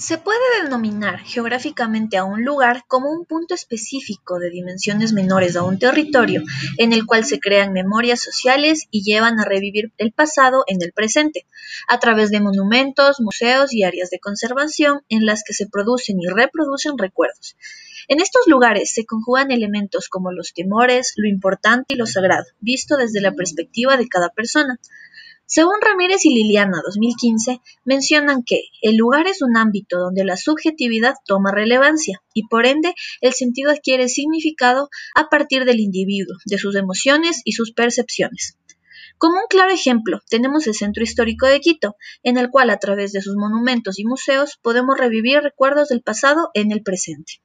Se puede denominar geográficamente a un lugar como un punto específico de dimensiones menores a un territorio en el cual se crean memorias sociales y llevan a revivir el pasado en el presente, a través de monumentos, museos y áreas de conservación en las que se producen y reproducen recuerdos. En estos lugares se conjugan elementos como los temores, lo importante y lo sagrado, visto desde la perspectiva de cada persona. Según Ramírez y Liliana 2015, mencionan que el lugar es un ámbito donde la subjetividad toma relevancia y por ende el sentido adquiere significado a partir del individuo, de sus emociones y sus percepciones. Como un claro ejemplo, tenemos el Centro Histórico de Quito, en el cual a través de sus monumentos y museos podemos revivir recuerdos del pasado en el presente.